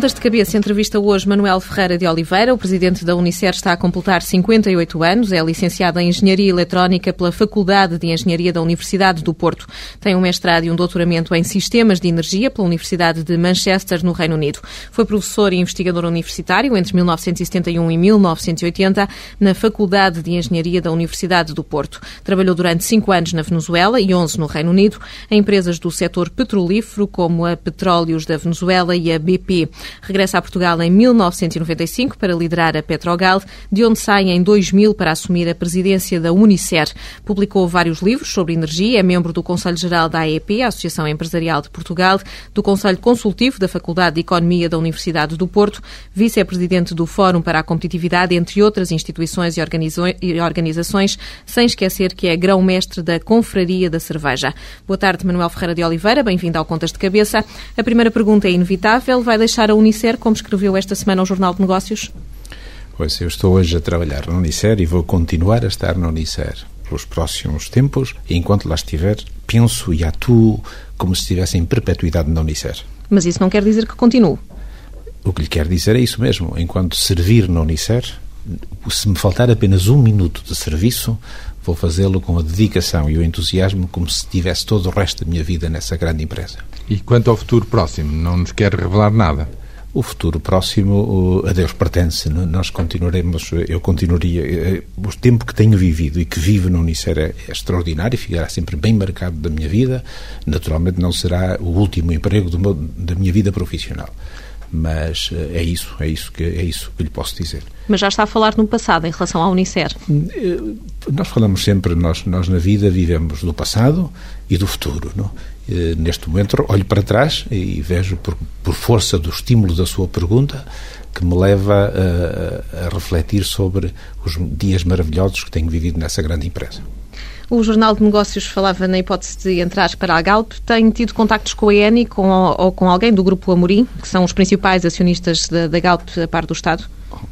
Contas de Cabeça entrevista hoje Manuel Ferreira de Oliveira. O presidente da Unicer está a completar 58 anos. É licenciado em Engenharia Eletrónica pela Faculdade de Engenharia da Universidade do Porto. Tem um mestrado e um doutoramento em Sistemas de Energia pela Universidade de Manchester, no Reino Unido. Foi professor e investigador universitário entre 1971 e 1980 na Faculdade de Engenharia da Universidade do Porto. Trabalhou durante cinco anos na Venezuela e 11 no Reino Unido, em empresas do setor petrolífero, como a Petróleos da Venezuela e a BP. Regressa a Portugal em 1995 para liderar a Petrogal, de onde sai em 2000 para assumir a presidência da Unicer. Publicou vários livros sobre energia, é membro do Conselho Geral da AEP, a Associação Empresarial de Portugal, do Conselho Consultivo da Faculdade de Economia da Universidade do Porto, vice-presidente do Fórum para a Competitividade, entre outras instituições e organizações, sem esquecer que é grão-mestre da Confraria da Cerveja. Boa tarde, Manuel Ferreira de Oliveira, bem-vindo ao Contas de Cabeça. A primeira pergunta é inevitável, vai deixar a Unicer, como escreveu esta semana o Jornal de Negócios? Pois, eu estou hoje a trabalhar na Unicer e vou continuar a estar na Unicer pelos próximos tempos e enquanto lá estiver, penso e atuo como se estivesse em perpetuidade na Unicer. Mas isso não quer dizer que continue? O que lhe quero dizer é isso mesmo. Enquanto servir na Unicer, se me faltar apenas um minuto de serviço, vou fazê-lo com a dedicação e o entusiasmo como se tivesse todo o resto da minha vida nessa grande empresa. E quanto ao futuro próximo, não nos quer revelar nada? O futuro próximo a Deus pertence. Nós continuaremos, eu continuaria. Eh, o tempo que tenho vivido e que vivo na Unicer é, é extraordinário, ficará sempre bem marcado da minha vida. Naturalmente, não será o último emprego meu, da minha vida profissional mas eh, é isso, é isso que é isso que lhe posso dizer. Mas já está a falar no passado em relação à Unicer. Eh, nós falamos sempre, nós nós na vida vivemos do passado e do futuro, não? Eh, neste momento olho para trás e vejo, por, por força do estímulo da sua pergunta, que me leva a, a, refletir sobre os dias maravilhosos que tenho vivido nessa grande empresa. O Jornal de Negócios falava na hipótese de entrar para a Galp. Tem tido contactos com a ENI com, ou com alguém do Grupo Amorim, que são os principais acionistas da, da Galp a par do Estado?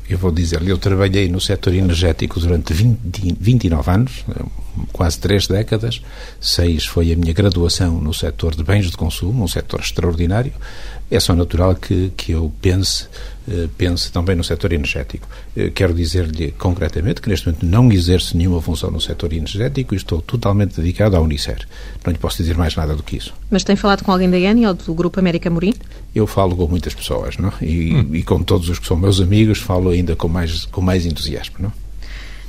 Eu vou dizer-lhe, eu trabalhei no setor energético durante 20, 29 anos, quase três décadas. Seis foi a minha graduação no setor de bens de consumo, um setor extraordinário. É só natural que, que eu pense, eh, pense também no setor energético. Eh, quero dizer-lhe concretamente que neste momento não exerço nenhuma função no setor energético e estou totalmente dedicado à Unicer. Não lhe posso dizer mais nada do que isso. Mas tem falado com alguém da ENI ou do Grupo América Morim? Eu falo com muitas pessoas, não? E, hum. e com todos os que são meus amigos falo ainda com mais, com mais entusiasmo, não?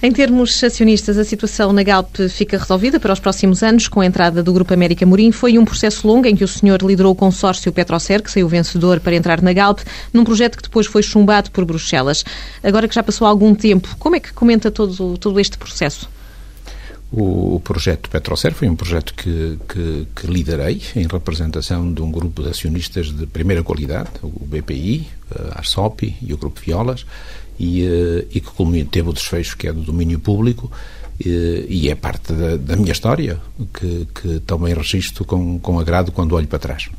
Em termos acionistas, a situação na Galp fica resolvida para os próximos anos com a entrada do Grupo América Morim. Foi um processo longo em que o senhor liderou o consórcio Petrocer, que saiu vencedor para entrar na Galp, num projeto que depois foi chumbado por Bruxelas. Agora que já passou algum tempo, como é que comenta todo, todo este processo? O, o projeto Petrocer foi um projeto que, que, que, liderei em representação de um grupo de acionistas de primeira qualidade, o BPI, a ARSOP e o Grupo Violas, e, eh, e que teve o desfecho que é do domínio público e, e é parte da, da, minha história que, que também registro com, com agrado quando olho para trás.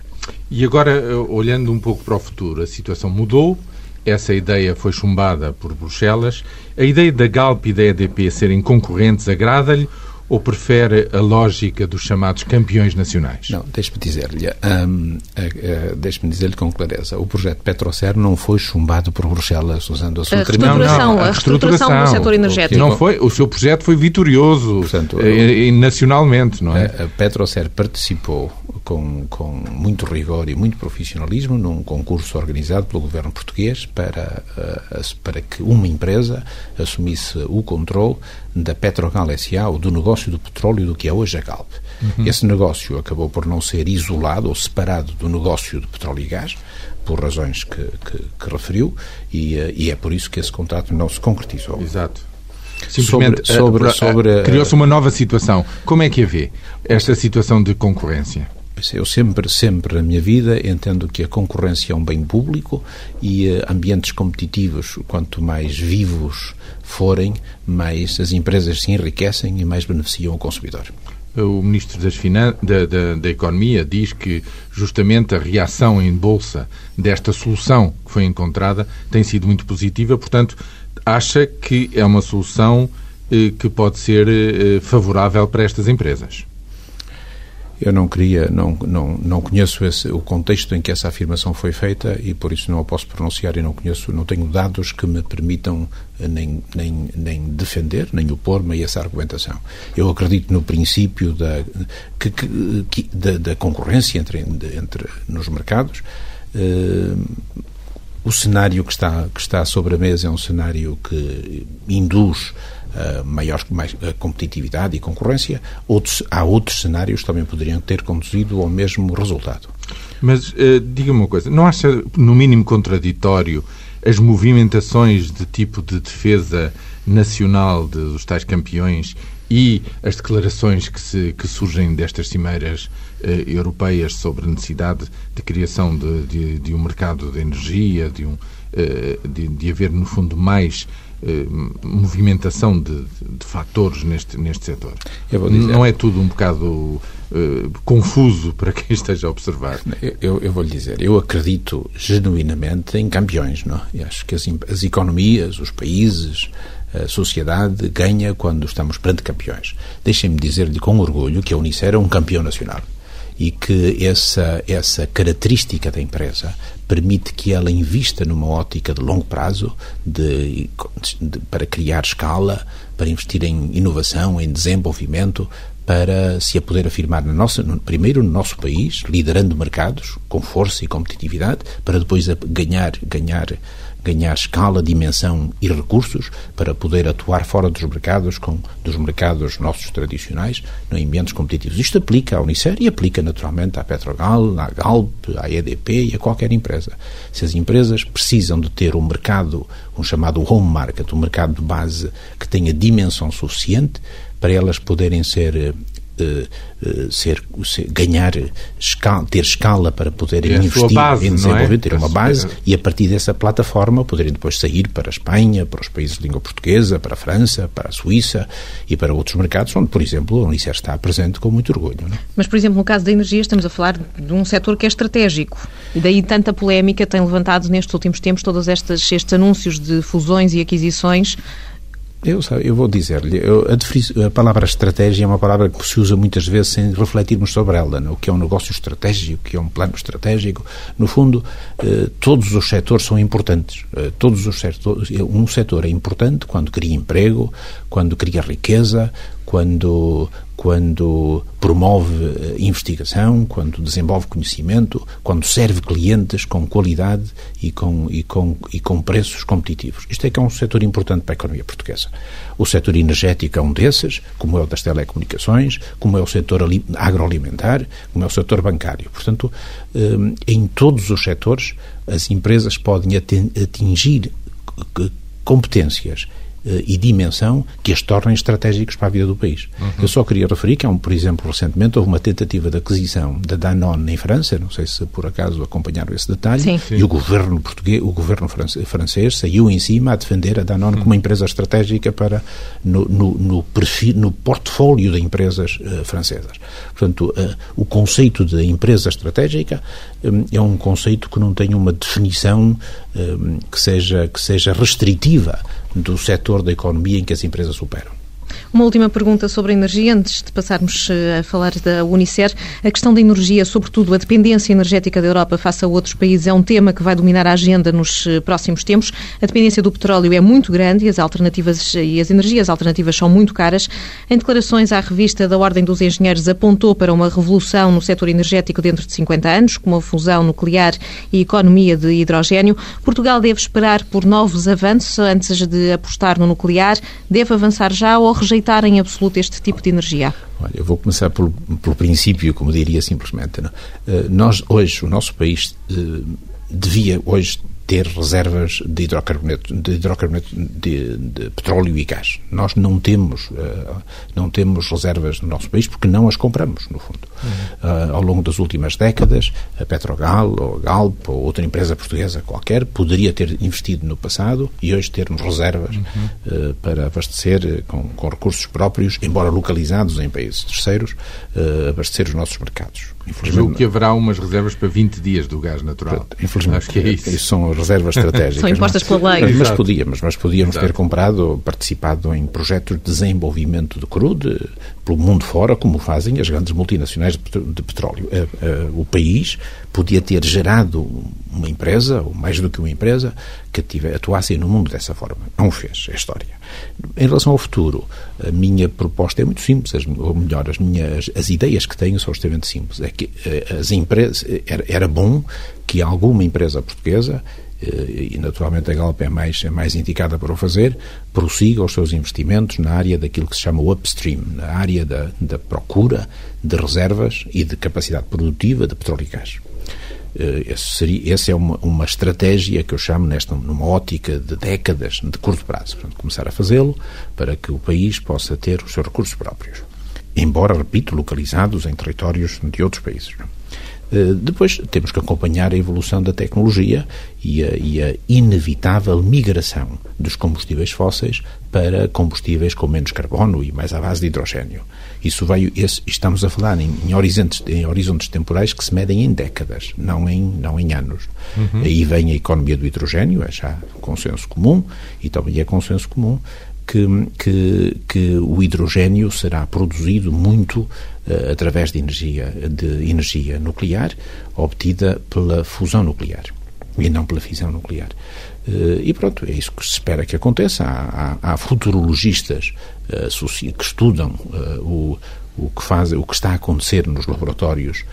E agora, eh, olhando um pouco para o futuro, a situação mudou, essa ideia foi chumbada por Bruxelas. A ideia da Galp e da EDP serem concorrentes agrada-lhe ou prefere a lógica dos chamados campeões nacionais? Não, deixe-me dizer-lhe, um, deixe-me dizer-lhe com clareza, o projeto Petrocer não foi chumbado por Bruxelas usando a sua a reestruturação, não, a, a reestruturação do setor energético. Não foi, o seu projeto foi vitorioso Portanto, eh, nacionalmente, não é? A Petrocer participou com, com muito rigor e muito profissionalismo num concurso organizado pelo governo português para, uh, para que uma empresa assumisse o controle da Petrogal SA, ou do negócio do petróleo do que é hoje a Galp. Uhum. Esse negócio acabou por não ser isolado ou separado do negócio de petróleo e gás, por razões que, que, que referiu, e, uh, e é por isso que esse contrato não se concretizou. Exato. Simplesmente sobre, sobre, sobre criou-se uma nova situação. Como é que a vê esta situação de concorrência? Eu sempre, sempre na minha vida entendo que a concorrência é um bem público e uh, ambientes competitivos, quanto mais vivos forem, mais as empresas se enriquecem e mais beneficiam o consumidor. O Ministro Finan da, da, da, Economia diz que justamente a reação em Bolsa desta solução que foi encontrada tem sido muito positiva, portanto, acha que é uma solução eh, que pode ser eh, favorável para estas empresas. Eu não queria, não, não, não conheço esse, o contexto em que essa afirmação foi feita e por isso não a posso pronunciar e não conheço, não tenho dados que me permitam eh, nem, nem, nem defender, nem opor-me a essa argumentação. Eu acredito no princípio da, que, que, da, da, concorrência entre, entre nos mercados. Uh, o cenário que está, que está sobre a mesa é um cenário que induz uh, maior mais, uh, competitividade e concorrência. Outros, há outros cenários que também poderiam ter conduzido ao mesmo resultado. Mas uh, diga-me uma coisa, não acha no mínimo contraditório as movimentações de tipo de defesa nacional de, dos tais campeões e as declarações que, se, que surgem destas cimeiras eh, europeias sobre a necessidade de criação de, de, de um mercado de energia, de, um, eh, de, de haver, no fundo, mais eh, movimentação de, de fatores neste, neste setor. Não é tudo um bocado Uh, confuso para quem esteja a observar. Eu, eu vou lhe dizer, eu acredito genuinamente em campeões, não? E acho que as, as economias, os países, a sociedade ganha quando estamos perante campeões. Deixem-me dizer-lhe com orgulho que a Unicef é um campeão nacional e que essa, essa característica da empresa permite que ela invista numa ótica de longo prazo de, de, para criar escala, para investir em inovação, em desenvolvimento, para se a poder afirmar no, primeiro no nosso país, liderando mercados com força e competitividade, para depois ganhar, ganhar ganhar escala, dimensão e recursos para poder atuar fora dos mercados, com, dos mercados nossos tradicionais, em ambientes competitivos. Isto aplica à Unicer e aplica naturalmente à Petrogal, à Galp, à EDP e a qualquer empresa. Se as empresas precisam de ter um mercado, um chamado home market, um mercado de base que tenha dimensão suficiente para elas poderem ser uh, ser, ser, ganhar escala, ter escala para poderem investir base, em desenvolver, é? ter uma base e a partir dessa plataforma poderem depois sair para a Espanha, para os países de língua portuguesa, para a França, para a Suíça e para outros mercados onde, por exemplo, a Unicef está presente com muito orgulho. Não? É? Mas, por exemplo, no caso da energia, estamos a falar de um setor que é estratégico e daí tanta polémica tem levantado nestes últimos tempos todos estes, estes anúncios de fusões e aquisições eu, eu vou dizer-lhe, a, a, palavra estratégia é uma palavra que se usa muitas vezes sem refletirmos sobre ela. Não? O que é um negócio estratégico, o que é um plano estratégico. No fundo, eh, todos os setores são importantes. Eh, todos os setores, um setor é importante quando cria emprego, quando cria riqueza, quando, quando promove eh, investigação, quando desenvolve conhecimento, quando serve clientes com qualidade e com, e com, e com preços competitivos. Isto é que é um setor importante para a economia portuguesa. O setor energético é um desses, como é o das telecomunicações, como é o setor agroalimentar, como é o setor bancário. Portanto, eh, em todos os setores, as empresas podem atingir competências eh, e dimensão que as tornem estratégicos para a vida do país. Uhum. Eu só queria referir que, há um, por exemplo, recentemente houve uma tentativa de aquisição da Danone em França, não sei se por acaso acompanharam esse detalhe, Sim. e o governo português, o governo francês saiu em cima a defender a Danone uhum. como uma empresa estratégica para no, no, no, perfil, no portfólio de empresas uh, francesas. Portanto, uh, o conceito de empresa estratégica um, é um conceito que não tem uma definição um, que seja que seja restritiva do setor da economia em que as empresas operam. Uma última pergunta sobre a energia, antes de passarmos eh, a falar da Unicer. A questão da energia, sobretudo a dependência energética da Europa face a outros países, é um tema que vai dominar a agenda nos eh, próximos tempos. A dependência do petróleo é muito grande e as alternativas e as energias alternativas são muito caras. Em declarações à revista da Ordem dos Engenheiros, apontou para uma revolução no setor energético dentro de 50 anos, como a fusão nuclear e economia de hidrogênio. Portugal deve esperar por novos avanços antes de apostar no nuclear. Deve avançar já ou rejeitar em absoluto este tipo de energia? Olha, eu vou começar pelo, pelo princípio, como diria simplesmente. Eh, nós, hoje, o nosso país eh, devia hoje ter reservas de hidrocarboneto, de, hidrocarboneto de, de, petróleo e gás. Nós não temos, uh, não temos reservas no nosso país porque não as compramos, no fundo. Uh, ao longo das últimas décadas, a Petrogal, ou a Galp, ou outra empresa portuguesa qualquer, poderia ter investido no passado e hoje termos reservas uh, para abastecer com, com, recursos próprios, embora localizados em países terceiros, abastecer os nossos mercados. Julgo que haverá umas reservas para 20 dias do gás natural. Infelizmente, Acho que é isso. isso são reservas estratégicas. são impostas pela lei. Mas podíamos, mas podíamos Exato. ter comprado, participado em projetos de desenvolvimento de crude pelo mundo fora, como fazem as grandes multinacionais de petróleo. O país podia ter gerado uma empresa, ou mais do que uma empresa, que tive, atuasse no mundo dessa forma. Não o fez, é história. Em relação ao futuro, a minha proposta é muito simples, ou melhor, as minhas as ideias que tenho são extremamente simples. É que as empresas era, era bom que alguma empresa portuguesa e naturalmente a Galp é mais, é mais indicada para o fazer, prossiga os seus investimentos na área daquilo que se chama o upstream, na área da, da procura de reservas e de capacidade produtiva de petróleo e gás. Esse seria, essa é uma, uma estratégia que eu chamo nesta, numa ótica de décadas, de curto prazo. Portanto, começar a fazê-lo para que o país possa ter os seus recursos próprios. Embora, repito, localizados em territórios de outros países. Eh, depois temos que acompanhar a evolução da tecnologia e a, e a, inevitável migração dos combustíveis fósseis para combustíveis com menos carbono e mais à base de hidrogênio. Isso vai, esse, estamos a falar em, em, horizontes, em horizontes temporais que se medem em décadas, não em, não em anos. Uhum. Aí vem a economia do hidrogênio, é já consenso comum, e também é consenso comum que, que, que o hidrogênio será produzido muito uh, através de energia, de energia nuclear obtida pela fusão nuclear e não pela fisão nuclear. Uh, e pronto, é isso que se espera que aconteça. Há, há, há futurologistas uh, que estudam o, o, que faz, o que está a acontecer nos laboratórios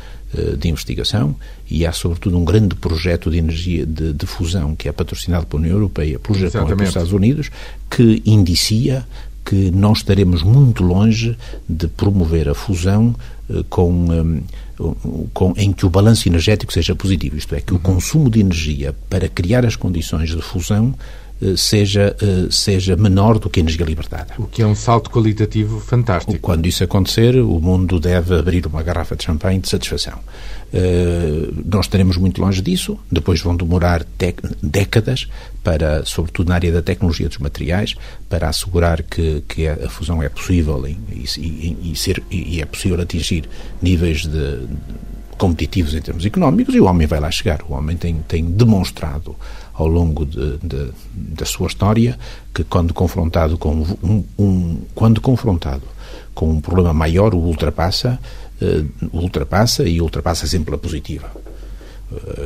de investigação e há, sobretudo, um grande projeto de energia de, de fusão que é patrocinado pela União Europeia, pelo Japão Exatamente. e pelos Estados Unidos, que indicia que não estaremos muito longe de promover a fusão eh, com, eh, com, em que o balanço energético seja positivo, isto é, que uhum. o consumo de energia para criar as condições de fusão eh, seja, eh, seja menor do que a energia libertada. O que é um salto qualitativo fantástico. Quando isso acontecer, o mundo deve abrir uma garrafa de champanhe de satisfação. Uh, nós estaremos muito longe disso, depois vão demorar décadas para, sobretudo na área da tecnologia dos materiais, para assegurar que, que a fusão é possível e, e, e, ser, e é possível atingir níveis de competitivos em termos económicos e o homem vai lá chegar. O homem tem, tem demonstrado ao longo de, de, da sua história que quando confrontado com um, um, quando confrontado com um problema maior o ultrapassa uh, ultrapassa e ultrapassa sempre a positiva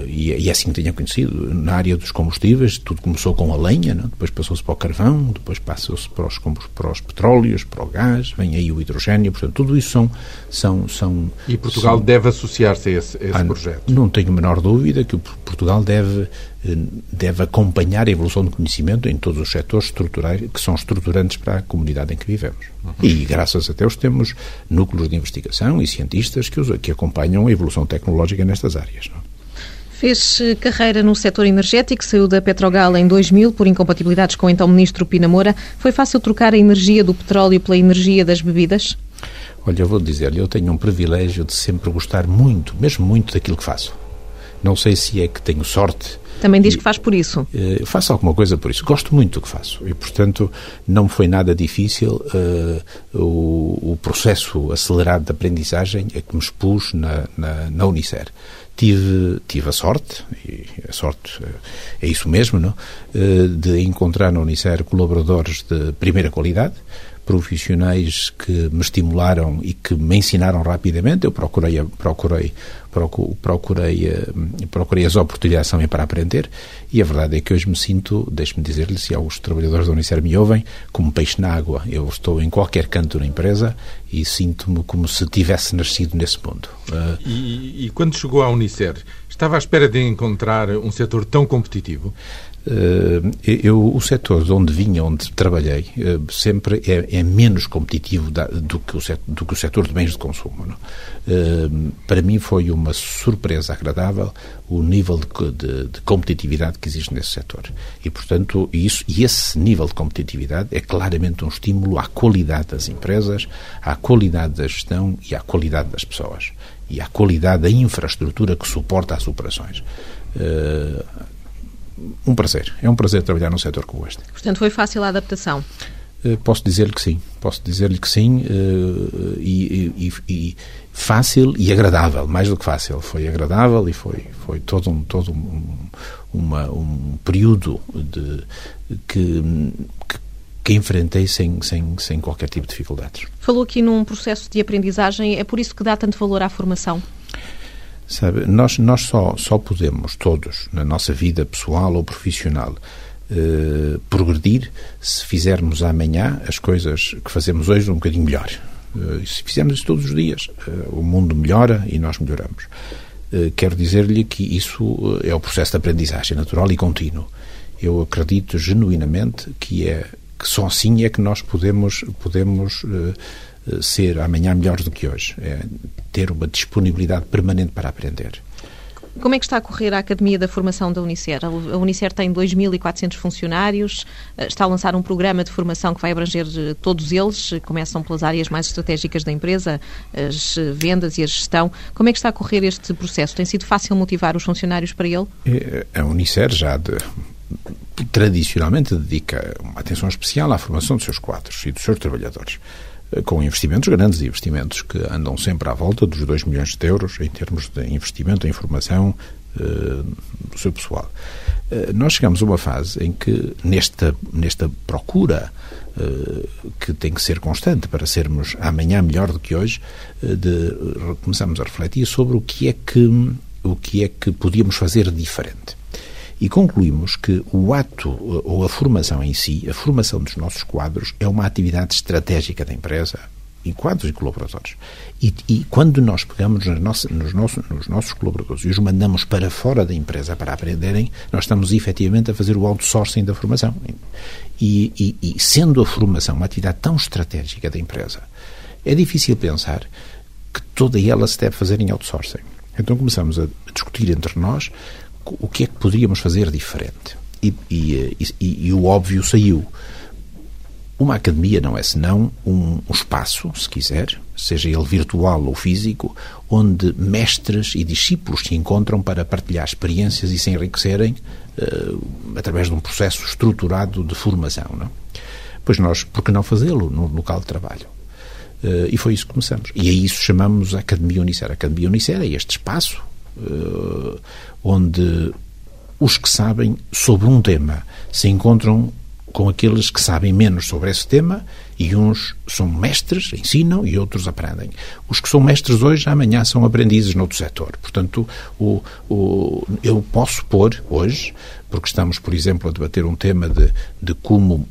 e, e, é assim que tenha conhecido. Na área dos combustíveis, tudo começou com a lenha, não? depois passou-se para o carvão, depois passou-se para os, para os petróleos, para o gás, vem aí o hidrogênio, portanto, tudo isso são. são, são e Portugal são... deve associar-se a esse, a esse ah, projeto? Não tenho a menor dúvida que Portugal deve, eh, deve acompanhar a evolução do conhecimento em todos os setores estruturais que são estruturantes para a comunidade em que vivemos. Uhum. E, graças a Deus, temos núcleos de investigação e cientistas que, os, que acompanham a evolução tecnológica nestas áreas. Não? Fez eh, carreira no setor energético, saiu da Petrogal em 2000 por incompatibilidades com o então ministro Pina Moura. Foi fácil trocar a energia do petróleo pela energia das bebidas? Olha, eu vou dizer-lhe, eu tenho um privilégio de sempre gostar muito, mesmo muito daquilo que faço. Não sei se é que tenho sorte. Também diz que faz por isso. Uh, faço alguma coisa por isso. Gosto muito do que faço. E, portanto, não foi nada difícil uh, o, o, processo acelerado de aprendizagem a que me expus na, na, na Unicer tive, tive a sorte, e a sorte é isso mesmo, não? Eh, de encontrar na Unicer colaboradores de primeira qualidade, profissionais que me estimularam e que me ensinaram rapidamente. Eu procurei, procurei, procurei, eh, procurei as oportunidades também para aprender e a verdade é que hoje me sinto, deixe-me dizer-lhe, se os trabalhadores da Unicer me ouvem, como peixe na água. Eu estou em qualquer canto da empresa e sinto-me como se tivesse nascido nesse mundo. Uh, e, e quando chegou à Unicer, estava à espera de encontrar um setor tão competitivo? Uh, eu, o setor de onde vinha, onde trabalhei, uh, sempre é, é, menos competitivo da, do, que o setor, do que o setor de bens de consumo. Uh, para mim foi uma surpresa agradável o nível de, de, de, competitividade que existe nesse setor. E, portanto, isso, e esse nível de competitividade é claramente um estímulo à qualidade das empresas, à qualidade da gestão e à qualidade das pessoas. E à qualidade da infraestrutura que suporta as operações. Um prazer. É um prazer trabalhar num setor como este. Portanto, foi fácil a adaptação? Uh, posso dizer-lhe que sim. Posso dizer-lhe que sim uh, e, e, e, fácil e agradável, mais do que fácil. Foi agradável e foi, foi todo um, todo um, uma, um período de, que, que que enfrentei sem, sem, sem qualquer tipo de dificuldades. Falou aqui num processo de aprendizagem, é por isso que dá tanto valor à formação? Sabe, nós, nós só, só podemos, todos, na nossa vida pessoal ou profissional, eh, progredir se fizermos amanhã as coisas que fazemos hoje um bocadinho melhor. Eh, se fizermos isso todos os dias, eh, o mundo melhora e nós melhoramos. Eh, quero dizer-lhe que isso eh, é o processo de aprendizagem natural e contínuo. Eu acredito genuinamente que é que só assim é que nós podemos podemos uh, ser amanhã melhores do que hoje. É ter uma disponibilidade permanente para aprender. Como é que está a correr a Academia da Formação da Unicer? A Unicer tem 2.400 funcionários, está a lançar um programa de formação que vai abranger todos eles, começam pelas áreas mais estratégicas da empresa, as vendas e a gestão. Como é que está a correr este processo? Tem sido fácil motivar os funcionários para ele? É, a Unicer já de, tradicionalmente dedica uma atenção especial à formação dos seus quadros e dos seus trabalhadores, eh, com investimentos grandes, investimentos que andam sempre à volta dos 2 milhões de euros em termos de investimento em formação uh, do seu pessoal. Uh, nós chegamos a uma fase em que, nesta, nesta procura uh, que tem que ser constante para sermos amanhã melhor do que hoje, de, começamos a refletir sobre o que é que o que é que podíamos fazer diferente. E concluímos que o ato ou a formação em si, a formação dos nossos quadros, é uma atividade estratégica da empresa, em quadros e colaboradores. E, e quando nós pegamos nos, nos nossos colaboradores e os mandamos para fora da empresa para aprenderem, nós estamos efetivamente a fazer o outsourcing da formação. E, e, e sendo a formação uma atividade tão estratégica da empresa, é difícil pensar que toda ela se deve fazer em outsourcing. Então começamos a discutir entre nós o que é que poderíamos fazer diferente? E, e, e, e o óbvio saiu. Uma academia não é senão um, um, espaço, se quiser, seja ele virtual ou físico, onde mestres e discípulos se encontram para partilhar experiências e se enriquecerem uh, através de um processo estruturado de formação. Não? Pois nós, por que não fazê-lo no local de trabalho? Uh, e foi isso que começamos. E a isso chamamos a Academia Unicer. A Academia Unicer é este espaço onde os que sabem sobre um tema se encontram com aqueles que sabem menos sobre esse tema e uns são mestres, ensinam e outros aprendem. Os que são mestres hoje, amanhã são aprendizes noutro setor. Portanto, o, o, eu posso pôr hoje, porque estamos, por exemplo, a debater um tema de, de como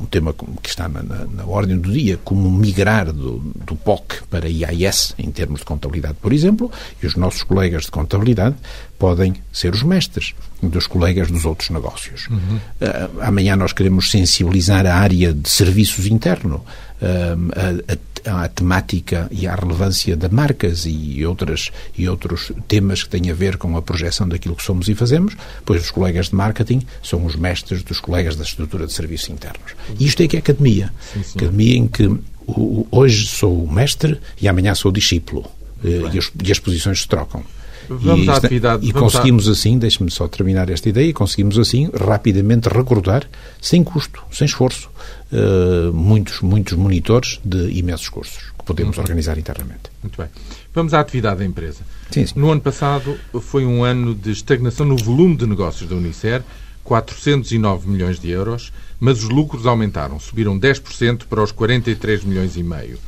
um tema que está na, na, na, ordem do dia, como migrar do, do POC para IAS em termos de contabilidade, por exemplo, e os nossos colegas de contabilidade podem ser os mestres dos colegas dos outros negócios. Uhum. Uh, amanhã nós queremos sensibilizar a área de serviços interno, uh, a, a à temática e à relevância de marcas e, outras, e outros temas que têm a ver com a projeção daquilo que somos e fazemos, pois os colegas de marketing são os mestres dos colegas da estrutura de serviços internos. E isto é que é academia. Sim, academia em que o, hoje sou o mestre e amanhã sou o discípulo. Eh, e, os, e as posições se trocam. Vamos e, à atividade. E conseguimos à... assim, deixe-me só terminar esta ideia, conseguimos assim rapidamente recrutar, sem custo, sem esforço, uh, muitos, muitos monitores de imensos cursos que podemos uhum. organizar internamente. Muito bem. Vamos à atividade da empresa. Sim, sim. No ano passado foi um ano de estagnação no volume de negócios da Unicer, 409 milhões de euros, mas os lucros aumentaram, subiram 10% para os 43 milhões e meio.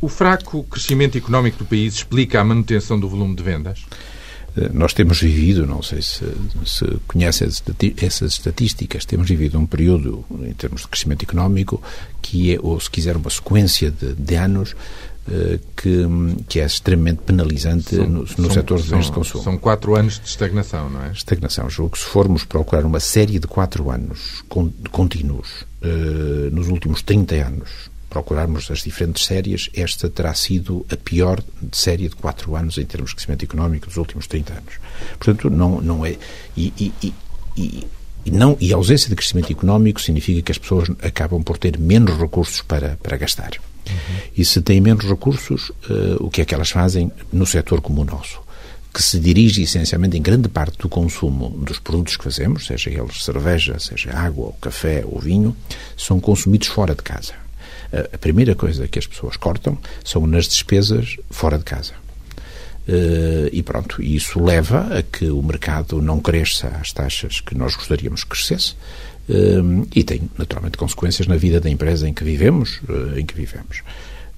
O fraco crescimento económico do país explica a manutenção do volume de vendas? Eh, nós temos vivido, não sei se, se conhece essas estatísticas, temos vivido um período, em termos de crescimento económico, que é, ou se quiser, uma sequência de, de anos eh, que, que, é extremamente penalizante são, no, no são, setor de bens de consumo. São quatro anos de estagnação, não é? Estagnação. Julgo que se formos procurar uma série de quatro anos contínuos uh, nos últimos 30 anos procurarmos as diferentes séries, esta terá sido a pior série de quatro anos em termos de crescimento económico dos últimos 30 anos. Portanto, não, não é. E, e, e, e, não, e a ausência de crescimento económico significa que as pessoas acabam por ter menos recursos para, para gastar. Uhum. E se têm menos recursos, uh, o que é que elas fazem no setor como o nosso? que se dirige essencialmente em grande parte do consumo dos produtos que fazemos, seja eles cerveja, seja água, ou café ou vinho, são consumidos fora de casa a primeira coisa que as pessoas cortam são nas despesas fora de casa. Uh, e pronto, isso leva a que o mercado não cresça às taxas que nós gostaríamos que crescesse, uh, e tem, naturalmente, consequências na vida da empresa em que vivemos, uh, em que vivemos.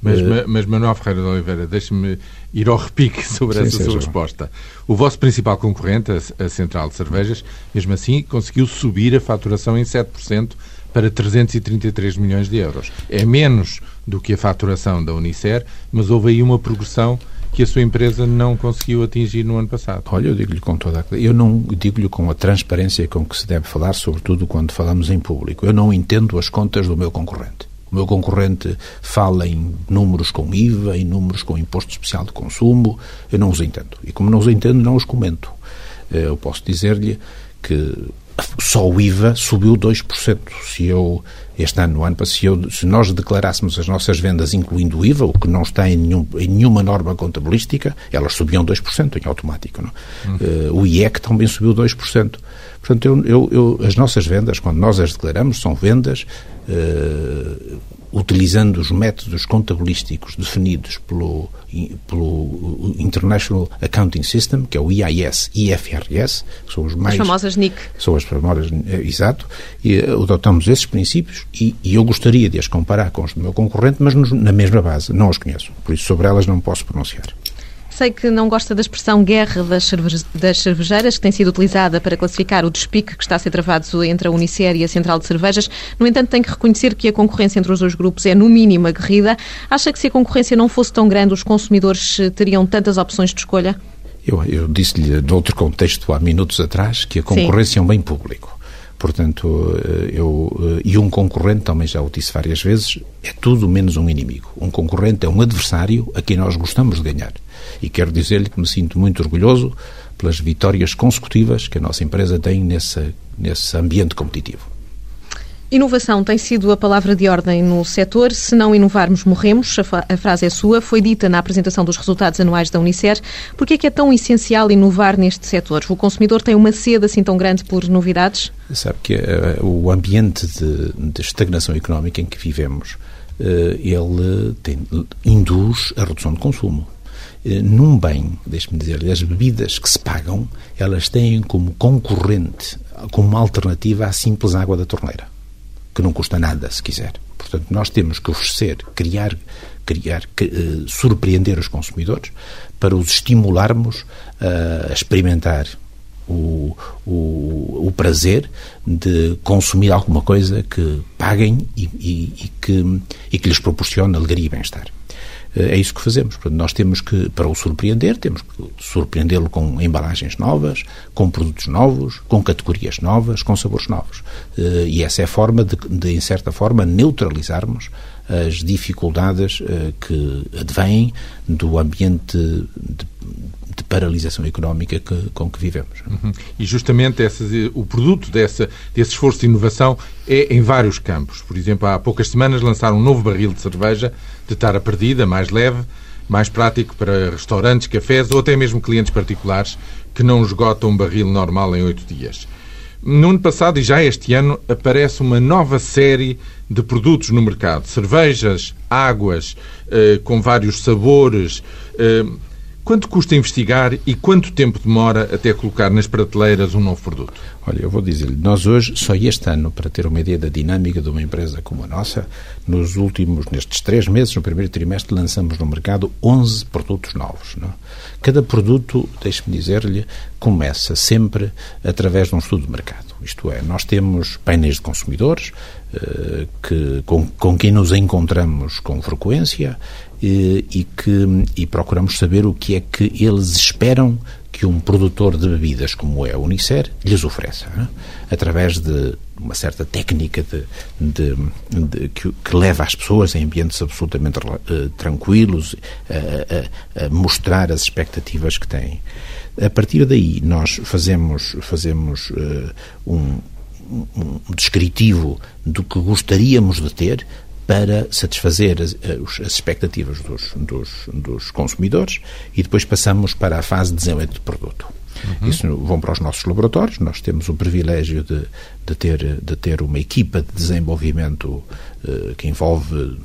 Mas, mas Manuel Ferreira de Oliveira, deixe-me ir ao repique sobre sim, essa sua resposta. O vosso principal concorrente, a, a Central de Cervejas, mesmo assim, conseguiu subir a faturação em 7% para 333 milhões de euros. É menos do que a faturação da Unicer, mas houve aí uma progressão que a sua empresa não conseguiu atingir no ano passado. Olha, eu digo-lhe com toda a eu não digo-lhe com a transparência com que se deve falar, sobretudo quando falamos em público. Eu não entendo as contas do meu concorrente. O meu concorrente fala em números com IVA, em números com imposto especial de consumo, eu não os entendo. E como não os entendo, não os comento. Eh, eu posso dizer-lhe que só o IVA subiu 2%. Se eu, este ano, no ano se, eu, se nós declarássemos as nossas vendas incluindo o IVA, o que não está em, nenhum, em nenhuma norma contabilística, elas subiam 2% em automático. Não? Uhum. Uh, o IEC também subiu 2%. Portanto, eu, eu, eu, as nossas vendas, quando nós as declaramos, são vendas uh, utilizando os métodos contabilísticos definidos pelo, pelo International Accounting System, que é o IIS e IFRS, que são os mais... As famosas NIC. São as famosas, eh, exato, e eh, adotamos esses princípios e, e, eu gostaria de as comparar com os do meu concorrente, mas na mesma base, não os conheço, por isso sobre elas não posso pronunciar. Sei que não gosta da expressão guerra das, cerve das cervejeiras, que tem sido utilizada para classificar o despique que está a ser travado entre a Unicer e a Central de Cervejas. No entanto, tem que reconhecer que a concorrência entre os dois grupos é, no mínimo, aguerrida. Acha que se a concorrência não fosse tão grande, os consumidores eh, teriam tantas opções de escolha? Eu, eu disse-lhe, noutro contexto, há minutos atrás, que a concorrência Sim. é um bem público. Portanto, eh, eu, eh, e um concorrente, também já o disse várias vezes, é tudo menos um inimigo. Um concorrente é um adversário a quem nós gostamos de ganhar. E quero dizer-lhe que me sinto muito orgulhoso pelas vitórias consecutivas que a nossa empresa tem nesse, nesse ambiente competitivo. Inovação tem sido a palavra de ordem no setor. Se não inovarmos, morremos. A, frase é sua. Foi dita na apresentação dos resultados anuais da Unicer. Por é que é tão essencial inovar neste setor? O consumidor tem uma sede assim tão grande por novidades? Sabe que uh, o ambiente de, de, estagnação económica em que vivemos, uh, ele tem, induz a redução de consumo. Uh, num bem, deixe-me dizer-lhe, as bebidas que se pagam, elas têm como concorrente, como alternativa à simples água da torneira que não custa nada, se quiser. Portanto, nós temos que oferecer, criar, criar uh, surpreender os consumidores para os estimularmos uh, a experimentar o, o, o, prazer de consumir alguma coisa que paguem e, e, e, que, e que lhes proporcione alegria e bem-estar. É isso que fazemos. Nós temos que, para o surpreender, temos que surpreendê-lo com embalagens novas, com produtos novos, com categorias novas, com sabores novos. Eh, e essa é a forma de, de em certa forma, neutralizarmos as dificuldades eh, que advêm do ambiente de, de paralisação económica que, com que vivemos. Uhum. E justamente esse, o produto dessa, desse esforço de inovação é em vários campos. Por exemplo, há poucas semanas lançaram um novo barril de cerveja de tara perdida, mais leve, mais prático para restaurantes, cafés ou até mesmo clientes particulares que não esgotam um barril normal em oito dias. No ano passado e já este ano aparece uma nova série de produtos no mercado. Cervejas, águas, eh, com vários sabores. Eh, Quanto custa investigar e quanto tempo demora até colocar nas prateleiras um novo produto? Olha, eu vou dizer-lhe, nós hoje, só este ano, para ter uma ideia da dinâmica de uma empresa como a nossa, nos últimos, nestes três meses, no primeiro trimestre, lançamos no mercado 11 produtos novos. Não? Cada produto, deixe-me dizer-lhe, começa sempre através de um estudo de mercado. Isto é, nós temos painéis de consumidores eh, que, com, com quem nos encontramos com frequência e, e que e procuramos saber o que é que eles esperam que um produtor de bebidas como é a Unicer lhes ofereça, é? através de uma certa técnica de, de, de que, que, leva as pessoas em ambientes absolutamente uh, tranquilos a, a, a, mostrar as expectativas que têm. A partir daí nós fazemos, fazemos uh, um, um descritivo do que gostaríamos de ter para satisfazer as, as expectativas dos, dos, dos, consumidores e depois passamos para a fase de desenvolvimento de produto. Uhum. Isso vão para os nossos laboratórios. Nós temos o privilégio de, de, ter, de ter uma equipa de desenvolvimento uh, que envolve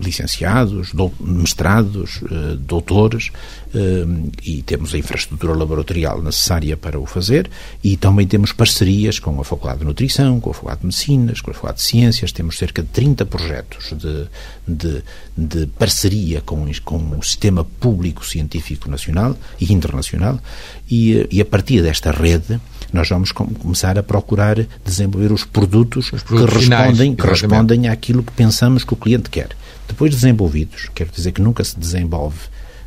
licenciados, mestrados, eh, doutores, eh, e temos a infraestrutura laboratorial necessária para o fazer, e também temos parcerias com a Faculdade de Nutrição, com a Faculdade de Medicinas, com a Faculdade de Ciências, temos cerca de 30 projetos de, de, de parceria com, com o sistema público científico nacional e internacional, e, e a partir desta rede nós vamos começar a procurar desenvolver os produtos, os produtos que, finais, respondem, que respondem àquilo que pensamos que o cliente quer. Depois desenvolvidos, quero dizer que nunca se desenvolve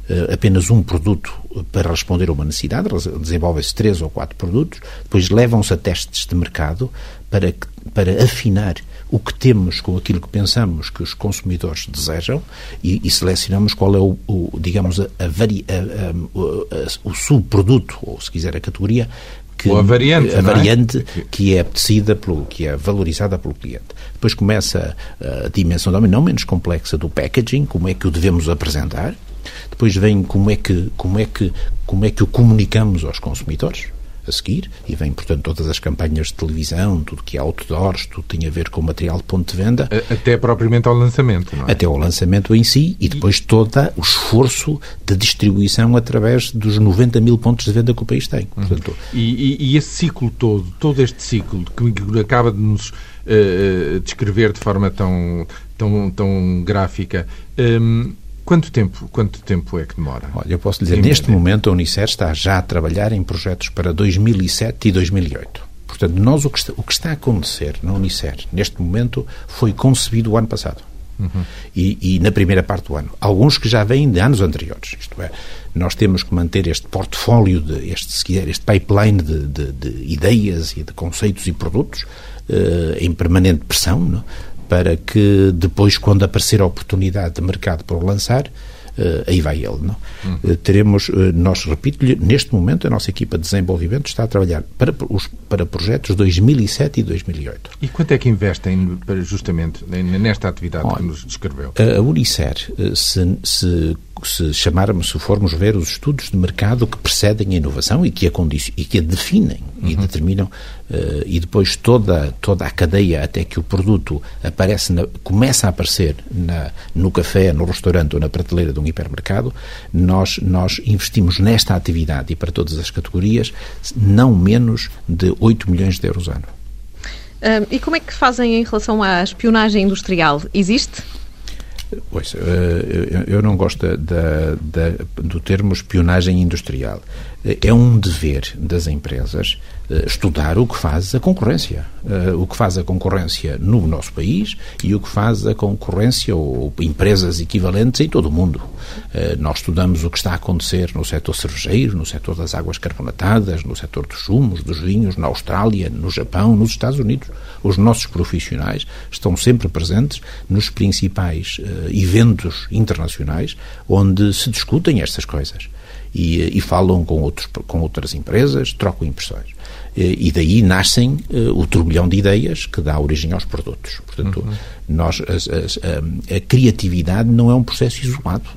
uh, apenas um produto para responder a uma necessidade, desenvolvem-se três ou quatro produtos, depois levam-se a testes de mercado para, para afinar o que temos com aquilo que pensamos que os consumidores desejam e, e selecionamos qual é o, o digamos, a, a, a, o subproduto, ou se quiser a categoria, que, Ou a variante, a é? variante é? que é apetecida pelo que é valorizada pelo cliente. Depois começa a dimensão também não menos complexa do packaging, como é que o devemos apresentar. Depois vem como é que como é que como é que o comunicamos aos consumidores a seguir, e vem, portanto, todas as campanhas de televisão, tudo que é outdoors, tudo tem a ver com material de ponto de venda. Até propriamente ao lançamento, não é? Até ao lançamento em si e depois todo o esforço de distribuição através dos 90 mil pontos de venda que o país tem. Uhum. Portanto, e, e, e, esse ciclo todo, todo este ciclo que acaba de nos uh, descrever de forma tão, tão, tão gráfica, um, Quanto tempo, quanto tempo é que demora? Olha, eu posso dizer, neste momento a Unicef está já a trabalhar em projetos para 2007 e 2008. Portanto, nós o que está, o que está a acontecer na Unicef neste momento foi concebido o ano passado. Uhum. E, e, na primeira parte do ano. Alguns que já vêm de anos anteriores. Isto é, nós temos que manter este portfólio, de, este, se quiser, este pipeline de, de, de ideias e de conceitos e produtos uh, em permanente pressão, não? Para que depois, quando aparecer a oportunidade de mercado para o lançar, Uh, aí vai ele. Não? Uhum. Uh, teremos, uh, nós, repito neste momento a nossa equipa de desenvolvimento está a trabalhar para, os, para projetos 2007 e 2008. E quanto é que investem justamente nesta atividade Olha, que nos descreveu? A, Unicer, se, se se chamarmos, se formos ver os estudos de mercado que precedem a inovação e que a, e que a definem uhum. e determinam, e depois toda, toda a cadeia até que o produto aparece na, começa a aparecer na, no café, no restaurante ou na prateleira de um hipermercado, nós, nós investimos nesta atividade e para todas as categorias não menos de 8 milhões de euros ano. E como é que fazem em relação à espionagem industrial? Existe? Pois, eh, eu não gosto da, da, do termo espionagem industrial. É um dever das empresas eh, estudar o que faz a concorrência. Eh, o que faz a concorrência no nosso país e o que faz a concorrência ou empresas equivalentes em todo o mundo. Nós estudamos o que está a acontecer no setor cervejeiro, no setor das águas carbonatadas, no setor dos sumos, dos vinhos, na Austrália, no Japão, nos Estados Unidos. Os nossos profissionais estão sempre presentes nos principais eventos internacionais onde se discutem estas coisas e, e falam com, outros, com outras empresas, trocam impressões. E daí nascem uh, o turbilhão de ideias que dá origem aos produtos. Portanto, uhum. nós, as, a, a, criatividade não é um processo isolado.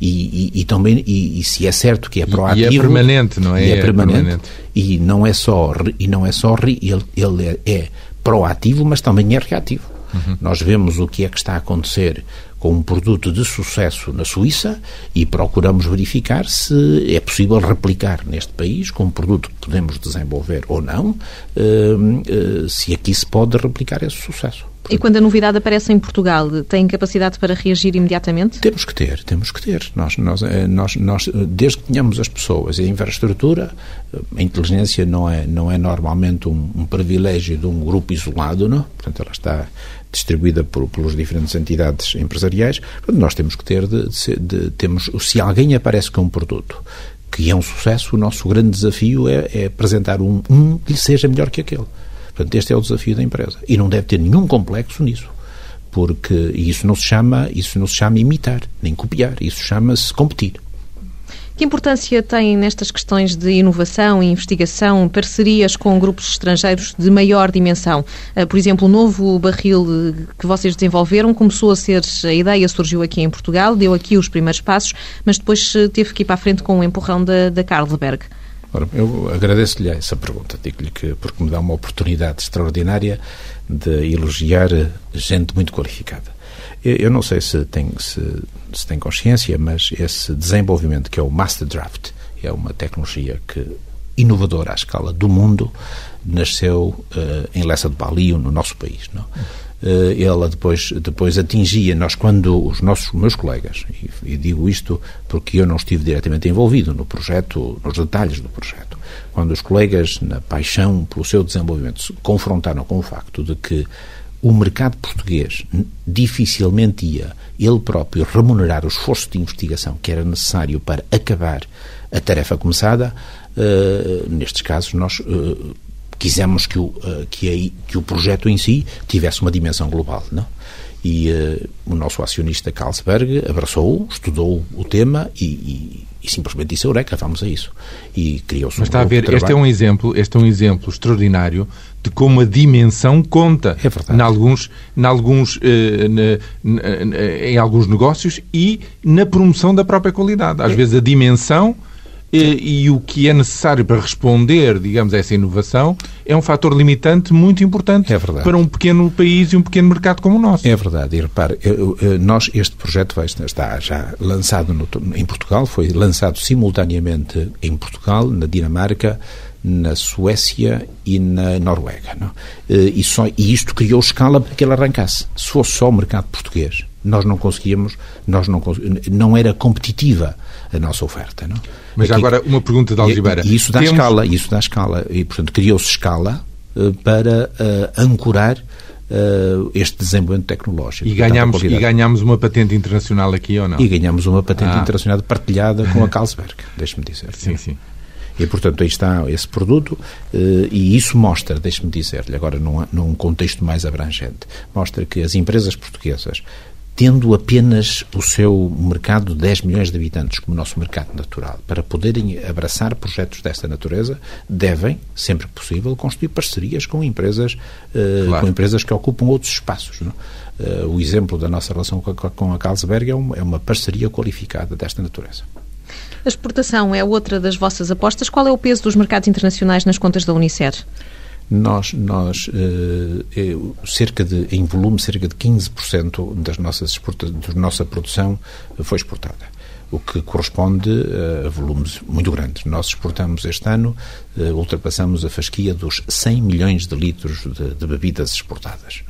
E, e, e também e, e, se é certo que é proativo e é permanente não é, é, é permanente, permanente, e não é só e não é só ele, ele é, é proativo mas também é reativo uhum. nós vemos o que é que está a acontecer com um produto de sucesso na Suíça e procuramos verificar se é possível replicar neste país com um produto que podemos desenvolver ou não, eh, eh, se aqui se pode replicar esse sucesso. E quando a novidade aparece em Portugal, tem capacidade para reagir imediatamente? Temos que ter, temos que ter. Nós, nós, eh, nós, nós desde que tenhamos as pessoas e a infraestrutura, a inteligência não é, não é normalmente um, um privilégio de um grupo isolado, não? Portanto, ela está distribuída por, pelas diferentes entidades empresariais, nós temos que ter de, de, de, temos se alguém aparece com um produto que é um sucesso, o nosso grande desafio é, é apresentar um, um que seja melhor que aquele. Portanto, este é o desafio da empresa e não deve ter nenhum complexo nisso, porque isso não se chama isso não se chama imitar nem copiar, isso chama-se competir. Que importância têm nestas questões de inovação e investigação parcerias com grupos estrangeiros de maior dimensão? Ah, por exemplo, o novo barril que vocês desenvolveram começou a ser, a ideia surgiu aqui em Portugal, deu aqui os primeiros passos, mas depois ah, teve que ir para a frente com o empurrão da, da Carlsberg. Ora, eu agradeço-lhe essa pergunta, digo-lhe que porque me dá uma oportunidade extraordinária de elogiar gente muito qualificada. Eu não sei se tem, se, se tem consciência, mas esse desenvolvimento que é o Master Draft é uma tecnologia que inovadora à escala do mundo nasceu uh, em Lessa de Balio, no nosso país. Não? Uh, ela depois, depois atingia, nós quando os nossos meus colegas, e, e, digo isto porque eu não estive diretamente envolvido no projeto, nos detalhes do projeto, quando os colegas, na paixão pelo seu desenvolvimento, se confrontaram com o facto de que o mercado português dificilmente ia ele próprio remunerar o esforço de investigação que era necessário para acabar a tarefa começada, uh, nestes casos nós uh, quisemos que o, uh, que, que o projeto em si tivesse uma dimensão global, não? E o nosso acionista Carlsberg abraçou, estudou o tema e, e, e simplesmente disse, Eureka, vamos a isso. E criou-se um Mas está a ver, este é um exemplo, este é um exemplo extraordinário de como a dimensão conta é verdade. em alguns, em alguns, eh, em alguns negócios e na promoção da própria qualidade. Às é. vezes a dimensão e, e, o que é necessário para responder, digamos, a essa inovação é um fator limitante muito importante é para um pequeno país e um pequeno mercado como o nosso. É verdade. E repare, nós, este projeto vai, está já lançado no, em Portugal, foi lançado simultaneamente em Portugal, na Dinamarca, na Suécia e na Noruega. Não? Eh, e, só, e isto criou escala para que ele arrancasse. Se fosse só o mercado português, nós não conseguíamos, nós não, não era competitiva a nossa oferta. Não? Mas Aqui, agora uma pergunta de Algibeira. E, isso dá Temos... escala, isso dá escala. E, portanto, criou-se escala uh, para uh, ancorar Uh, este desenvolvimento tecnológico. E ganhamos, e ganhamos uma patente internacional aqui ou não? E ganhamos uma patente ah. internacional partilhada com a Carlsberg, deixe-me dizer. Sim, sim. E, portanto, aí está esse produto e isso mostra, deixe-me dizer-lhe, agora num, num contexto mais abrangente, mostra que as empresas portuguesas tendo apenas o seu mercado de 10 milhões de habitantes como nosso mercado natural, para poderem abraçar projetos desta natureza, devem, sempre que possível, construir parcerias com empresas, uh, claro. com empresas que ocupam outros espaços. Uh, o exemplo da nossa relação com a, com a Carlsberg é uma, é uma parceria qualificada desta natureza. A exportação é outra das vossas apostas. Qual é o peso dos mercados internacionais nas contas da Unicer? Nós, nós eh, cerca de, em volume, cerca de 15% das nossas da nossa produção foi exportada o que corresponde a volumes muito grandes. Nós exportamos este ano, eh, ultrapassamos a fasquia dos 100 milhões de litros de, de bebidas exportadas.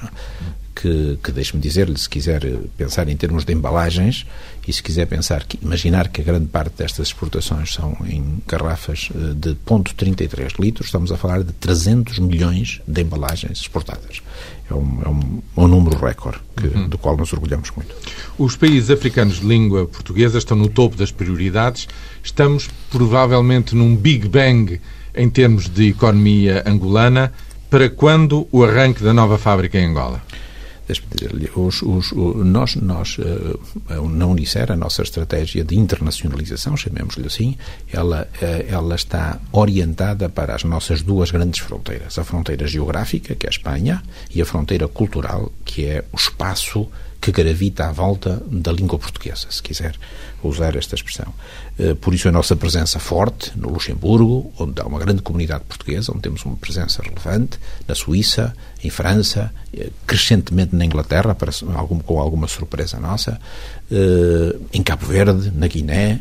Que, que deixe-me dizer-lhe, se quiser pensar em termos de embalagens, e se quiser pensar que imaginar que a grande parte destas exportações são em garrafas eh, de 0,33 litros, estamos a falar de 300 milhões de embalagens exportadas. É um, é um, um número recorde que, uhum. do qual nos orgulhamos muito. Os países africanos de língua portuguesa estão no topo das prioridades. Estamos provavelmente num Big Bang em termos de economia angolana. Para quando o arranque da nova fábrica em Angola? Deixe-me dizer-lhe, os, os, nós, nós uh, na Unicer, a nossa estratégia de internacionalização, chamemos-lhe assim, ela, uh, ela está orientada para as nossas duas grandes fronteiras. A fronteira geográfica, que é a Espanha, e a fronteira cultural, que é o espaço que gravita à volta da língua portuguesa, se quiser usar esta expressão. Eh, por isso a nossa presença forte no Luxemburgo, onde há uma grande comunidade portuguesa, onde temos uma presença relevante, na Suíça, em França, eh, crescentemente na Inglaterra, com alguma surpresa nossa, eh, em Cabo Verde, na Guiné,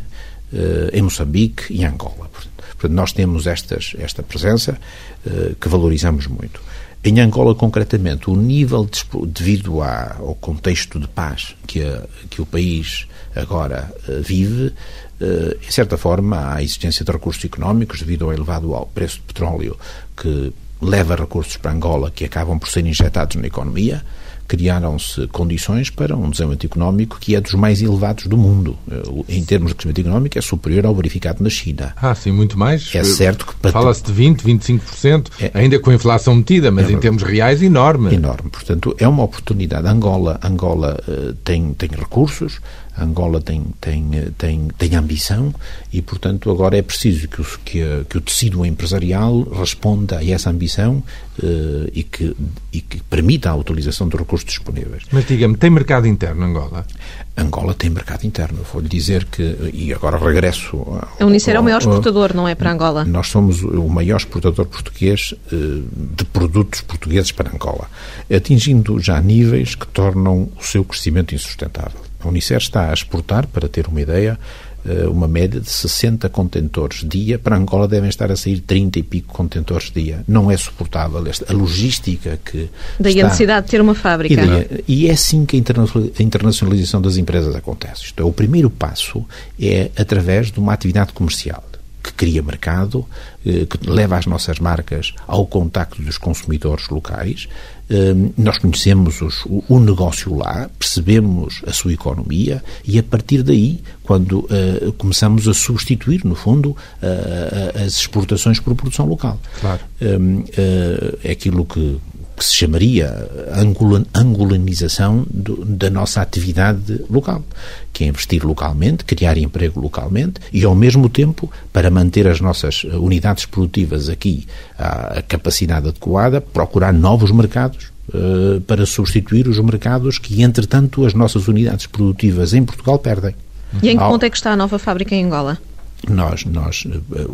em Moçambique e em Angola. Portanto, nós temos estas, esta presença que valorizamos muito. Em Angola, concretamente, o nível, de, devido à, ao contexto de paz que, a, que o país agora uh, vive, uh, em certa forma, há existência de recursos económicos devido ao elevado ao preço de petróleo que leva recursos para Angola que acabam por ser injetados na economia criaram-se condições para um desenvolvimento económico que é dos mais elevados do mundo. Eh, em termos de crescimento económico, é superior ao verificado na China. Ah, sim, muito mais. É certo que... Fala-se de 20%, 25%, é, ainda com a inflação metida, mas é, em termos reais, enorme. Enorme. Portanto, é uma oportunidade. Angola, Angola uh, tem, tem recursos, Angola tem, tem, tem, tem ambição e, portanto, agora é preciso que o, que, que o tecido empresarial responda a essa ambição uh, e, que, e que permita a utilização dos recursos disponíveis. Mas diga-me, tem mercado interno Angola? Angola tem mercado interno. Vou-lhe dizer que, e agora regresso. A Unicer é o maior exportador, não é, para Angola? Nós somos o maior exportador português uh, de produtos portugueses para Angola, atingindo já níveis que tornam o seu crescimento insustentável. A Unicer está a exportar, para ter uma ideia, eh, uma média de 60 contentores dia. Para Angola devem estar a sair 30 e pico contentores dia. Não é suportável esta, a logística que. Daí está... a necessidade de ter uma fábrica. E, daí, e é assim que a internacionalização das empresas acontece. Isto é, o primeiro passo é através de uma atividade comercial que cria mercado, eh, que leva as nossas marcas ao contacto dos consumidores locais. Eh, nós conhecemos os, o negócio lá, percebemos a sua economia e a partir daí, quando uh, começamos a substituir, no fundo, uh, as exportações por produção local. Claro. é aquilo que que se chamaria angolanização do, da nossa atividade local, que é investir localmente, criar emprego localmente e, ao mesmo tempo, para manter as nossas unidades produtivas aqui à capacidade adequada, procurar novos mercados uh, para substituir os mercados que, entretanto, as nossas unidades produtivas em Portugal perdem. E em que ponto é que está a nova fábrica em Angola? Nós, nós eh,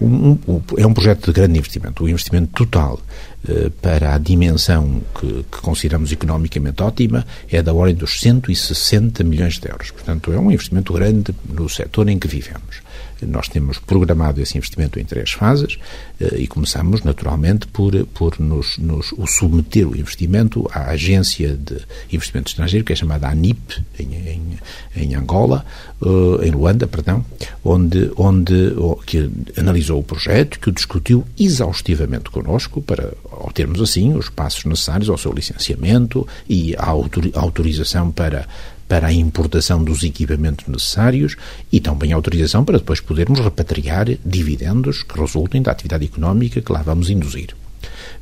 um, um, é um projeto de grande investimento. O investimento total uh, para a dimensão que, que, consideramos economicamente ótima é da ordem dos 160 milhões de euros. Portanto, é um investimento grande no setor em que vivemos. Nós temos programado esse investimento em três fases uh, e começamos, naturalmente, por, por nos, nos o submeter o investimento à Agência de Investimento Estrangeiro, que é chamada ANIP, em, em, em Angola, uh, em Luanda, perdão, onde, onde que analisou o projeto, que o discutiu exaustivamente connosco para obtermos assim os passos necessários ao seu licenciamento e à autorização para para a importação dos equipamentos necessários e também autorização para depois podermos repatriar dividendos que resultem da atividade económica que lá vamos induzir.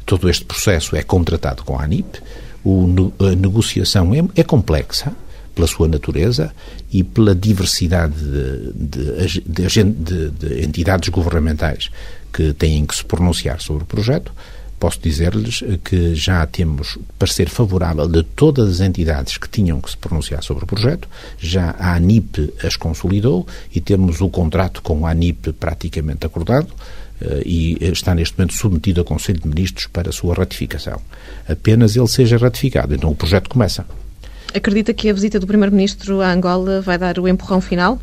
Todo este processo é contratado com a ANIP, a negociação é, é complexa, pela sua natureza e pela diversidade de, de, de, de, entidades governamentais que têm que se pronunciar sobre o projeto, posso dizer-lhes que já temos parecer favorável de todas as entidades que tinham que se pronunciar sobre o projeto, já a ANIP as consolidou e temos o contrato com a ANIP praticamente acordado eh, e está neste momento submetido ao Conselho de Ministros para a sua ratificação. Apenas ele seja ratificado, então o projeto começa. Acredita que a visita do Primeiro-Ministro a Angola vai dar o empurrão final?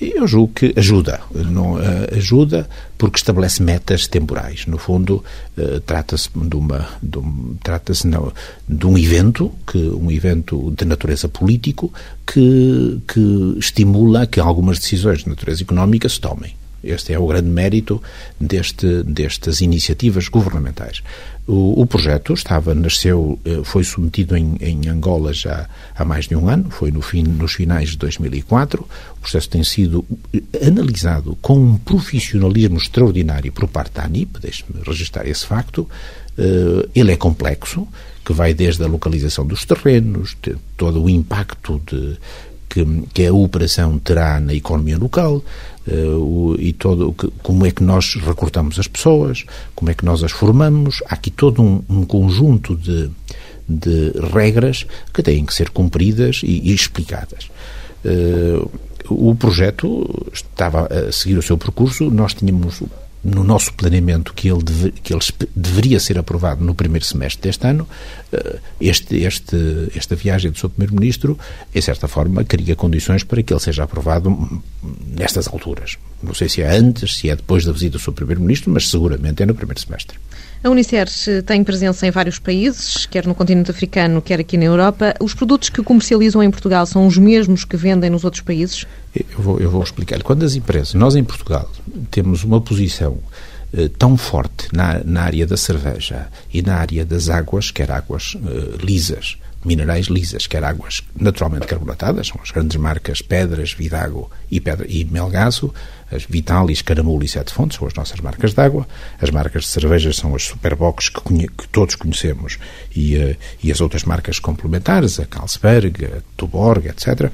Eu julgo que ajuda, não uh, ajuda porque estabelece metas temporais. No fundo, uh, trata-se de uma de um, trata-se de um evento que um evento de natureza político que que estimula que algumas decisões de natureza económica se tomem. Este é o grande mérito deste, destas iniciativas governamentais. O, o, projeto estava, nasceu, eh, foi submetido em, em, Angola já há mais de um ano, foi no fim, nos finais de 2004. O processo tem sido eh, analisado com um profissionalismo extraordinário por parte da ANIP, deixe-me registrar esse facto. Uh, ele é complexo, que vai desde a localização dos terrenos, todo o impacto de, que, que a operação terá na economia local, uh, e todo como é que nós recrutamos as pessoas, como é que nós as formamos. Há aqui todo um, um conjunto de, de regras que têm que ser cumpridas e, e explicadas. Uh, o projeto estava a seguir o seu percurso, nós tínhamos no nosso planeamento que ele, deve, que ele deveria ser aprovado no primeiro semestre deste ano, eh, este, este, esta viagem do seu Primeiro-Ministro, em certa forma, cria condições para que ele seja aprovado nestas alturas. Não sei se é antes, se é depois da visita do seu Primeiro-Ministro, mas seguramente é no primeiro semestre. A Unicer tem presença em vários países, quer no continente africano, quer aqui na Europa. Os produtos que comercializam em Portugal são os mesmos que vendem nos outros países? Eu vou, eu vou explicar. Quando as empresas, nós em Portugal, temos uma posição eh, tão forte na, na, área da cerveja e na área das águas, quer águas eh, lisas minerais lisas, quer águas naturalmente carbonatadas, são as grandes marcas Pedras, Vidago e, Pedra, e Melgaço, as Vitalis, Caramulo e Sete Fontes são as nossas marcas de água, as marcas de cervejas são as Superbox que, que todos conhecemos e, uh, e, as outras marcas complementares, a Carlsberg, a Tuborg, etc.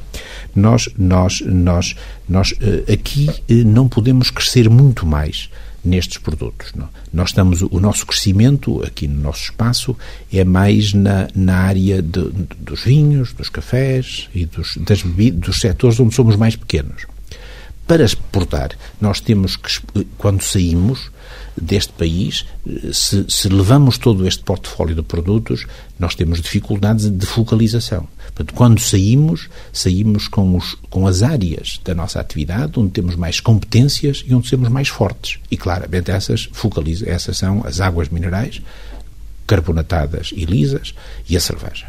Nós, nós, nós, nós uh, aqui uh, não podemos crescer muito mais nestes produtos. Não? Nós estamos, o nosso crescimento aqui no nosso espaço é mais na, na área de, dos vinhos, dos cafés e dos, das bebidas, dos setores onde somos mais pequenos. Para exportar, nós temos que, quando saímos deste país, se, se levamos todo este portfólio de produtos, nós temos dificuldades de focalização. Portanto, quando saímos, saímos com, os, com as áreas da nossa atividade onde temos mais competências e onde somos mais fortes. E claramente essas, focaliza, essas são as águas minerais, carbonatadas e lisas e a cerveja.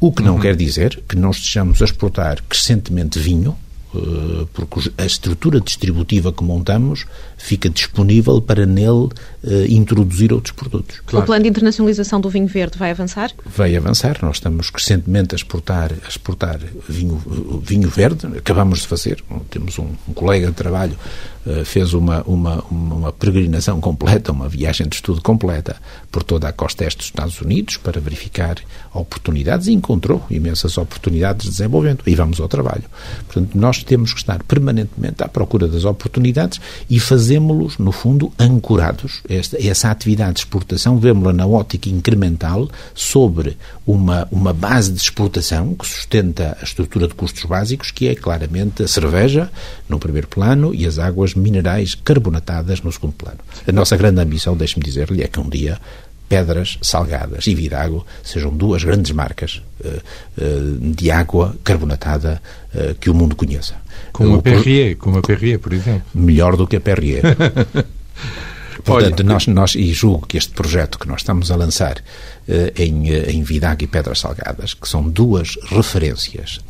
O que não uhum. quer dizer que não estejamos a exportar crescentemente vinho, eh, porque a estrutura distributiva que montamos fica disponível para nele uh, introduzir outros produtos. Claro. O plano de internacionalização do vinho verde vai avançar? Vai avançar. Nós estamos crescentemente a exportar, a exportar vinho, vinho verde. Acabamos de fazer. Temos um, um colega de trabalho uh, fez uma, uma, uma peregrinação completa, uma viagem de estudo completa por toda a costa este dos Estados Unidos para verificar oportunidades e encontrou imensas oportunidades de desenvolvimento. E vamos ao trabalho. Portanto, nós temos que estar permanentemente à procura das oportunidades e fazer fazemos-los, no fundo, ancorados. Esta, essa atividade de exportação, vemos-la na ótica incremental sobre uma, uma base de exportação que sustenta a estrutura de custos básicos, que é claramente a cerveja, no primeiro plano, e as águas minerais carbonatadas, no segundo plano. A nossa grande ambição, deixe-me dizer-lhe, é que um dia Pedras Salgadas e Virago sejam duas grandes marcas uh, uh, de água carbonatada uh, que o mundo conheça. Como a Perrier, como a Perrier, por exemplo. Melhor do que a Perrier. Portanto, Olha, nós, nós, e julgo que este projeto que nós estamos a lançar em, em Vidago e Pedras Salgadas, que são duas referências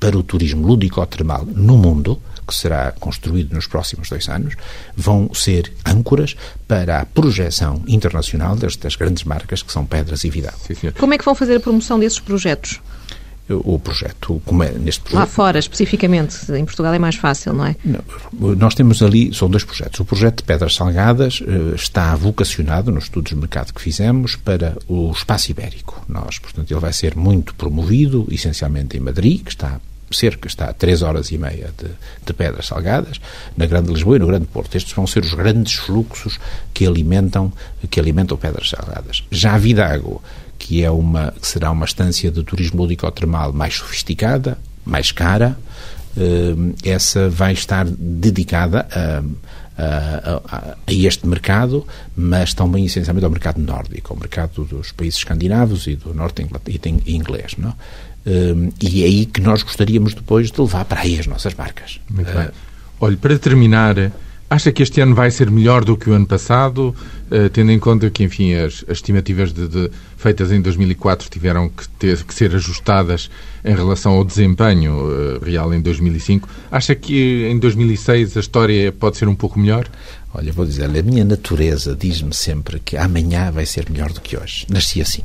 para o turismo lúdico-termal no mundo, que será construído nos próximos dois anos, vão ser âncoras para a projeção internacional destas grandes marcas que são Pedras e Vidal. Como é que vão fazer a promoção desses projetos? O projeto, como é neste projeto. Lá fora, especificamente, em Portugal é mais fácil, não é? Não, nós temos ali, são dois projetos. O projeto de Pedras Salgadas eh, está vocacionado, nos estudos de mercado que fizemos, para o espaço ibérico. Nós, portanto, ele vai ser muito promovido, essencialmente em Madrid, que está cerca, está a 3 horas e meia de, de, pedras salgadas, na Grande Lisboa e no Grande Porto. Estes vão ser os grandes fluxos que alimentam, que alimentam pedras salgadas. Já a Vidago, que, é uma, que será uma estância de turismo lúdico-termal mais sofisticada, mais cara, eh, essa vai estar dedicada a, a, a, a, este mercado, mas também essencialmente ao mercado nórdico, ao mercado dos países escandinavos e do norte inglês. Não? Um, e é aí que nós gostaríamos depois de levar para aí as nossas marcas. Muito bem. Olha, para terminar, acha que este ano vai ser melhor do que o ano passado, uh, tendo em conta que, enfim, as, as estimativas de, de, feitas em 2004 tiveram que, ter, que ser ajustadas em relação ao desempenho uh, real em 2005. Acha que em 2006 a história pode ser um pouco melhor? Olha, vou dizer, a minha natureza diz-me sempre que amanhã vai ser melhor do que hoje. Nasci assim.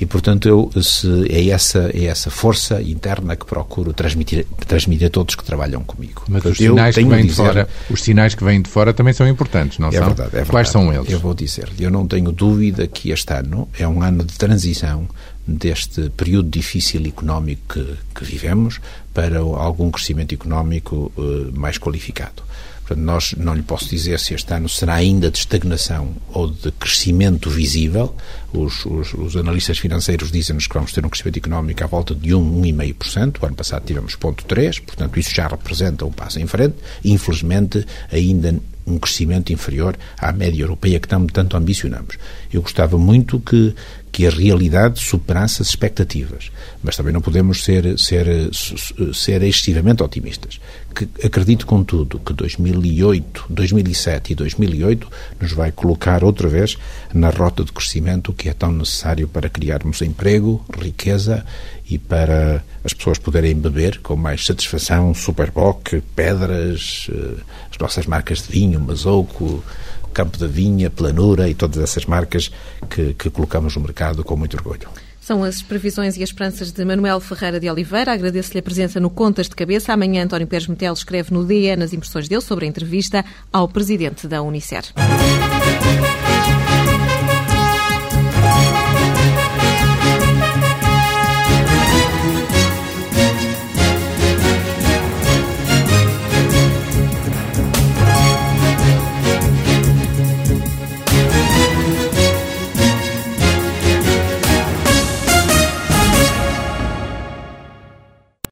E, portanto, eu, se, é, essa, é essa força interna que procuro transmitir, transmitir a todos que trabalham comigo. Mas os sinais, que vêm dizer, de fora, os sinais que vêm de fora também são importantes, não é são? Verdade, é verdade. Quais são eles? Eu vou dizer eu não tenho dúvida que este ano é um ano de transição deste período difícil económico que, que vivemos para algum crescimento económico uh, mais qualificado. Portanto, nós não lhe posso dizer se este ano será ainda de estagnação ou de crescimento visível. Os, os, os analistas financeiros dizem-nos que vamos ter um crescimento económico à volta de 1, 1,5%. O ano passado tivemos 0,3%, portanto, isso já representa um passo em frente. Infelizmente, ainda um crescimento inferior à média europeia que tanto ambicionamos. Eu gostava muito que, que a realidade superasse as expectativas, mas também não podemos ser, ser, ser excessivamente otimistas. Que acredito, contudo, que 2008, 2007 e 2008 nos vai colocar outra vez na rota de crescimento que é tão necessário para criarmos emprego, riqueza e para as pessoas poderem beber com mais satisfação Superboc, Pedras, eh, as nossas marcas de vinho, Mazoco, Campo da Vinha, Planura e todas essas marcas que, que colocamos no mercado com muito orgulho. São as previsões e as esperanças de Manuel Ferreira de Oliveira. Agradeço-lhe a presença no Contas de Cabeça. Amanhã António Pérez Metel escreve no DE nas impressões dele sobre a entrevista ao presidente da Unicer.